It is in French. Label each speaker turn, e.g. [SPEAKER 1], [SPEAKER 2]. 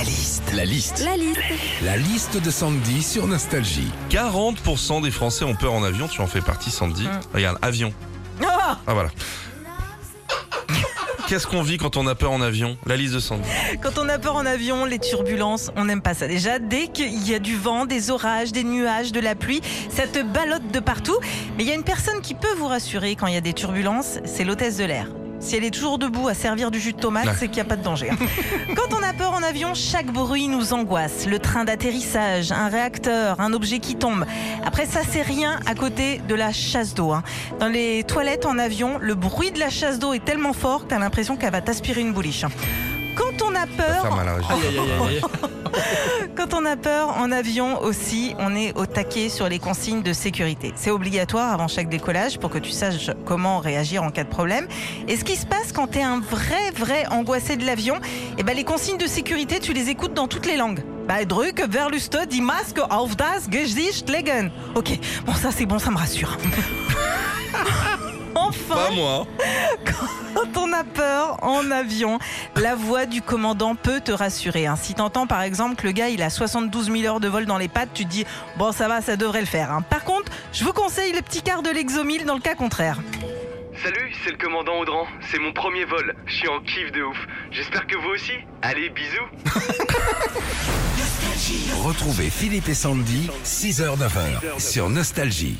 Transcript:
[SPEAKER 1] La liste. La liste.
[SPEAKER 2] La liste.
[SPEAKER 1] La liste de Sandy sur Nostalgie.
[SPEAKER 3] 40% des Français ont peur en avion, tu en fais partie Sandy. Regarde, avion.
[SPEAKER 2] Ah
[SPEAKER 3] Ah voilà. Qu'est-ce qu'on vit quand on a peur en avion? La liste de Sandy.
[SPEAKER 2] Quand on a peur en avion, les turbulences, on n'aime pas ça. Déjà, dès qu'il y a du vent, des orages, des nuages, de la pluie, ça te ballotte de partout. Mais il y a une personne qui peut vous rassurer quand il y a des turbulences, c'est l'hôtesse de l'air. Si elle est toujours debout à servir du jus de tomate, c'est qu'il n'y a pas de danger. hein. Quand on a peur en avion, chaque bruit nous angoisse. Le train d'atterrissage, un réacteur, un objet qui tombe. Après ça, c'est rien à côté de la chasse d'eau. hein. Dans les toilettes en avion, le bruit de la chasse d'eau est tellement fort que tu as l'impression qu'elle va t'aspirer une bouliche. hein. Quand on a peur, quand on a peur en avion aussi, on est au taquet sur les consignes de sécurité. C'est obligatoire avant chaque décollage pour que tu saches comment réagir en cas de problème. Et ce qui se passe quand tu es un vrai, vrai angoissé de l'avion, eh ben les consignes de sécurité, tu les écoutes dans toutes les langues. Bah, drück, verluste, die Maske auf das Gesicht legen. Ok, bon ça c'est bon, ça me rassure. enfin
[SPEAKER 3] Pas moi.
[SPEAKER 2] Quand on a peur en avion, la voix du commandant peut te rassurer. hein. Si t'entends par exemple que le gars il a 72 000 heures de vol dans les pattes, tu te dis bon ça va, ça devrait le faire. hein. Par contre, je vous conseille le petit quart de l'exomile dans le cas contraire.
[SPEAKER 4] Salut, c'est le commandant Audran. C'est mon premier vol. Je suis en kiff de ouf. J'espère que vous aussi. Allez, bisous.
[SPEAKER 1] Retrouvez Philippe et Sandy, 6h-9h sur Nostalgie.